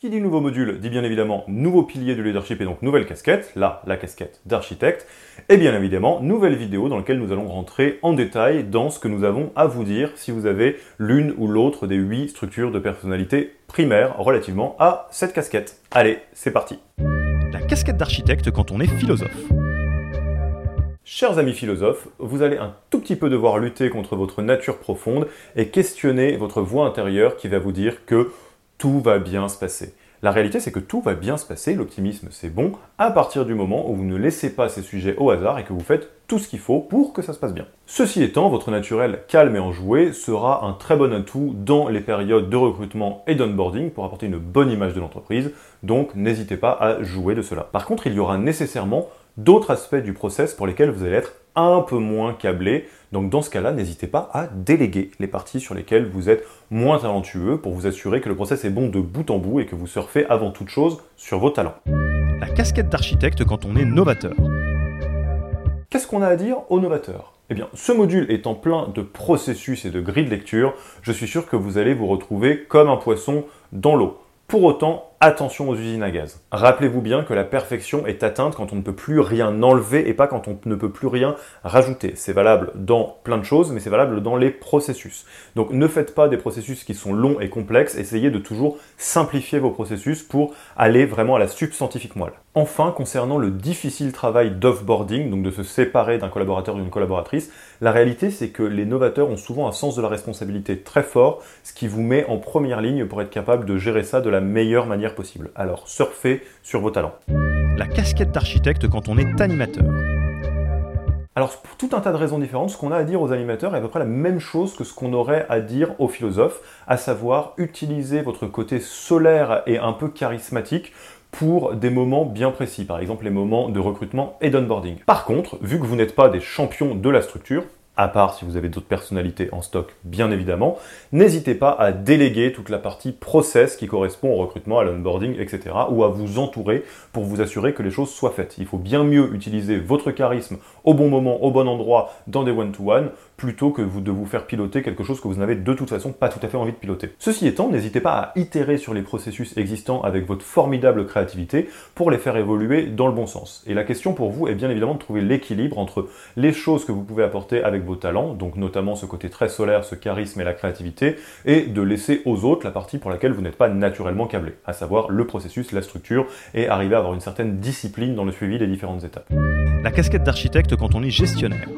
Qui dit nouveau module dit bien évidemment nouveau pilier du leadership et donc nouvelle casquette, là la casquette d'architecte, et bien évidemment nouvelle vidéo dans laquelle nous allons rentrer en détail dans ce que nous avons à vous dire si vous avez l'une ou l'autre des huit structures de personnalité primaires relativement à cette casquette. Allez, c'est parti La casquette d'architecte quand on est philosophe. Chers amis philosophes, vous allez un tout petit peu devoir lutter contre votre nature profonde et questionner votre voix intérieure qui va vous dire que tout va bien se passer. La réalité, c'est que tout va bien se passer, l'optimisme c'est bon, à partir du moment où vous ne laissez pas ces sujets au hasard et que vous faites tout ce qu'il faut pour que ça se passe bien. Ceci étant, votre naturel calme et enjoué sera un très bon atout dans les périodes de recrutement et d'onboarding pour apporter une bonne image de l'entreprise, donc n'hésitez pas à jouer de cela. Par contre, il y aura nécessairement d'autres aspects du process pour lesquels vous allez être un peu moins câblé. Donc dans ce cas-là, n'hésitez pas à déléguer les parties sur lesquelles vous êtes moins talentueux pour vous assurer que le process est bon de bout en bout et que vous surfez avant toute chose sur vos talents. La casquette d'architecte quand on est novateur. Qu'est-ce qu'on a à dire aux novateurs? Eh bien, ce module étant plein de processus et de grilles de lecture, je suis sûr que vous allez vous retrouver comme un poisson dans l'eau. Pour autant, attention aux usines à gaz. Rappelez-vous bien que la perfection est atteinte quand on ne peut plus rien enlever et pas quand on ne peut plus rien rajouter. C'est valable dans plein de choses, mais c'est valable dans les processus. Donc ne faites pas des processus qui sont longs et complexes, essayez de toujours simplifier vos processus pour aller vraiment à la substantifique moelle. Enfin, concernant le difficile travail d'offboarding, donc de se séparer d'un collaborateur ou d'une collaboratrice, la réalité c'est que les novateurs ont souvent un sens de la responsabilité très fort, ce qui vous met en première ligne pour être capable de gérer ça de la meilleure manière possible. Alors surfez sur vos talents. La casquette d'architecte quand on est animateur. Alors pour tout un tas de raisons différentes, ce qu'on a à dire aux animateurs est à peu près la même chose que ce qu'on aurait à dire aux philosophes, à savoir utiliser votre côté solaire et un peu charismatique pour des moments bien précis, par exemple les moments de recrutement et d'onboarding. Par contre, vu que vous n'êtes pas des champions de la structure, à part si vous avez d'autres personnalités en stock, bien évidemment. N'hésitez pas à déléguer toute la partie process qui correspond au recrutement, à l'onboarding, etc. ou à vous entourer pour vous assurer que les choses soient faites. Il faut bien mieux utiliser votre charisme au bon moment, au bon endroit, dans des one-to-one, plutôt que de vous faire piloter quelque chose que vous n'avez de toute façon pas tout à fait envie de piloter. Ceci étant, n'hésitez pas à itérer sur les processus existants avec votre formidable créativité pour les faire évoluer dans le bon sens. Et la question pour vous est bien évidemment de trouver l'équilibre entre les choses que vous pouvez apporter avec vos talents, donc notamment ce côté très solaire, ce charisme et la créativité, et de laisser aux autres la partie pour laquelle vous n'êtes pas naturellement câblé, à savoir le processus, la structure, et arriver à avoir une certaine discipline dans le suivi des différentes étapes. La casquette d'architecte quand on est gestionnaire.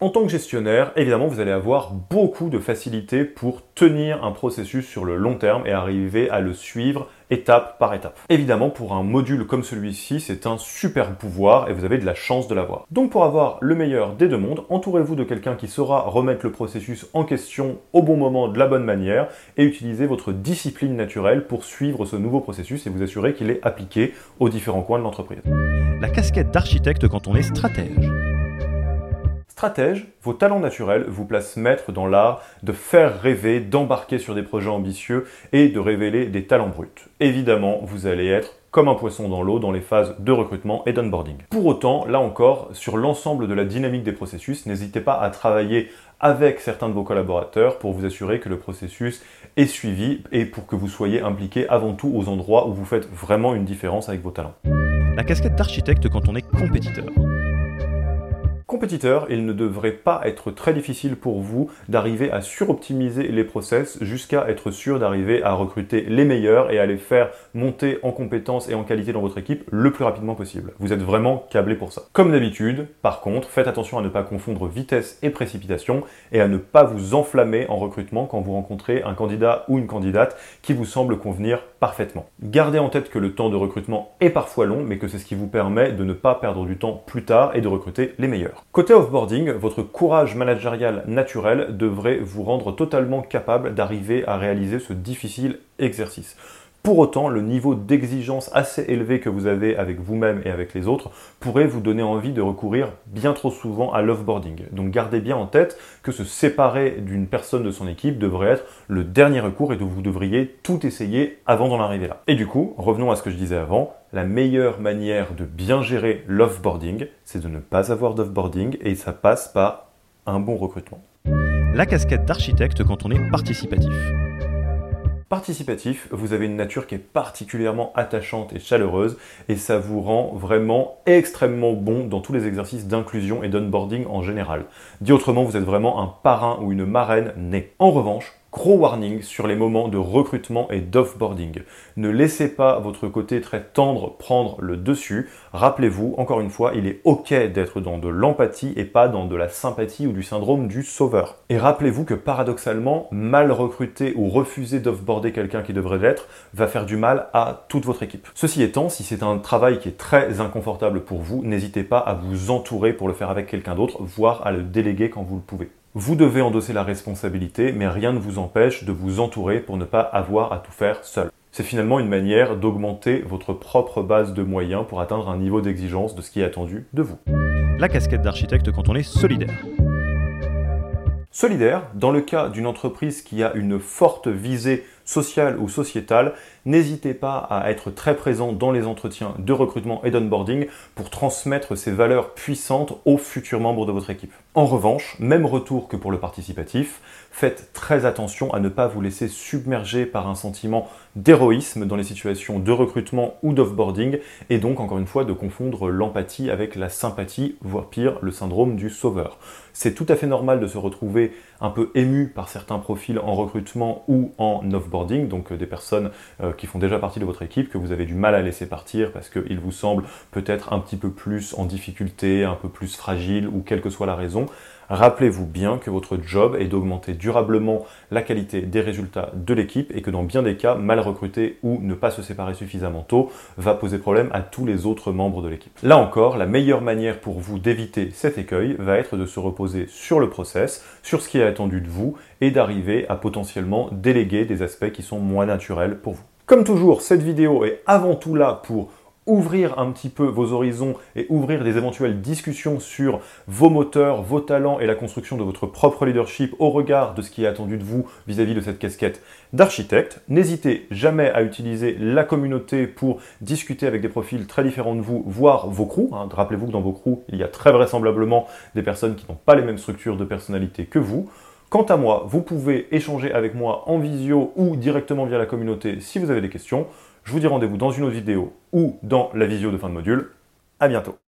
En tant que gestionnaire, évidemment, vous allez avoir beaucoup de facilité pour tenir un processus sur le long terme et arriver à le suivre étape par étape. Évidemment, pour un module comme celui-ci, c'est un super pouvoir et vous avez de la chance de l'avoir. Donc pour avoir le meilleur des deux mondes, entourez-vous de quelqu'un qui saura remettre le processus en question au bon moment, de la bonne manière, et utilisez votre discipline naturelle pour suivre ce nouveau processus et vous assurer qu'il est appliqué aux différents coins de l'entreprise. La casquette d'architecte quand on est stratège. Stratège, vos talents naturels vous placent maître dans l'art de faire rêver, d'embarquer sur des projets ambitieux et de révéler des talents bruts. Évidemment, vous allez être comme un poisson dans l'eau dans les phases de recrutement et d'onboarding. Pour autant, là encore, sur l'ensemble de la dynamique des processus, n'hésitez pas à travailler avec certains de vos collaborateurs pour vous assurer que le processus est suivi et pour que vous soyez impliqué avant tout aux endroits où vous faites vraiment une différence avec vos talents. La casquette d'architecte quand on est compétiteur. Compétiteur, il ne devrait pas être très difficile pour vous d'arriver à suroptimiser les process jusqu'à être sûr d'arriver à recruter les meilleurs et à les faire monter en compétences et en qualité dans votre équipe le plus rapidement possible. Vous êtes vraiment câblé pour ça. Comme d'habitude, par contre, faites attention à ne pas confondre vitesse et précipitation et à ne pas vous enflammer en recrutement quand vous rencontrez un candidat ou une candidate qui vous semble convenir Gardez en tête que le temps de recrutement est parfois long, mais que c'est ce qui vous permet de ne pas perdre du temps plus tard et de recruter les meilleurs. Côté offboarding, votre courage managérial naturel devrait vous rendre totalement capable d'arriver à réaliser ce difficile exercice. Pour autant, le niveau d'exigence assez élevé que vous avez avec vous-même et avec les autres pourrait vous donner envie de recourir bien trop souvent à l'offboarding. Donc gardez bien en tête que se séparer d'une personne de son équipe devrait être le dernier recours et que vous devriez tout essayer avant d'en arriver là. Et du coup, revenons à ce que je disais avant, la meilleure manière de bien gérer l'offboarding, c'est de ne pas avoir d'offboarding et ça passe par un bon recrutement. La casquette d'architecte quand on est participatif. Participatif, vous avez une nature qui est particulièrement attachante et chaleureuse et ça vous rend vraiment extrêmement bon dans tous les exercices d'inclusion et d'onboarding en général. Dit autrement, vous êtes vraiment un parrain ou une marraine née. En revanche, Gros warning sur les moments de recrutement et d'offboarding. Ne laissez pas votre côté très tendre prendre le dessus. Rappelez-vous, encore une fois, il est ok d'être dans de l'empathie et pas dans de la sympathie ou du syndrome du sauveur. Et rappelez-vous que paradoxalement, mal recruter ou refuser d'offboarder quelqu'un qui devrait l'être va faire du mal à toute votre équipe. Ceci étant, si c'est un travail qui est très inconfortable pour vous, n'hésitez pas à vous entourer pour le faire avec quelqu'un d'autre, voire à le déléguer quand vous le pouvez. Vous devez endosser la responsabilité, mais rien ne vous empêche de vous entourer pour ne pas avoir à tout faire seul. C'est finalement une manière d'augmenter votre propre base de moyens pour atteindre un niveau d'exigence de ce qui est attendu de vous. La casquette d'architecte quand on est solidaire. Solidaire, dans le cas d'une entreprise qui a une forte visée sociale ou sociétale, n'hésitez pas à être très présent dans les entretiens de recrutement et d'onboarding pour transmettre ces valeurs puissantes aux futurs membres de votre équipe. En revanche, même retour que pour le participatif, faites très attention à ne pas vous laisser submerger par un sentiment d'héroïsme dans les situations de recrutement ou d'offboarding, et donc encore une fois de confondre l'empathie avec la sympathie, voire pire, le syndrome du sauveur. C'est tout à fait normal de se retrouver un peu ému par certains profils en recrutement ou en offboarding, donc euh, des personnes euh, qui font déjà partie de votre équipe, que vous avez du mal à laisser partir parce qu'ils vous semblent peut-être un petit peu plus en difficulté, un peu plus fragile, ou quelle que soit la raison. Rappelez-vous bien que votre job est d'augmenter durablement la qualité des résultats de l'équipe et que dans bien des cas, mal recruter ou ne pas se séparer suffisamment tôt va poser problème à tous les autres membres de l'équipe. Là encore, la meilleure manière pour vous d'éviter cet écueil va être de se reposer sur le process, sur ce qui est attendu de vous et d'arriver à potentiellement déléguer des aspects qui sont moins naturels pour vous. Comme toujours, cette vidéo est avant tout là pour ouvrir un petit peu vos horizons et ouvrir des éventuelles discussions sur vos moteurs, vos talents et la construction de votre propre leadership au regard de ce qui est attendu de vous vis-à-vis de cette casquette d'architecte. N'hésitez jamais à utiliser la communauté pour discuter avec des profils très différents de vous, voire vos crews. Hein. Rappelez-vous que dans vos crews, il y a très vraisemblablement des personnes qui n'ont pas les mêmes structures de personnalité que vous. Quant à moi, vous pouvez échanger avec moi en visio ou directement via la communauté si vous avez des questions. Je vous dis rendez-vous dans une autre vidéo ou dans la visio de fin de module. À bientôt.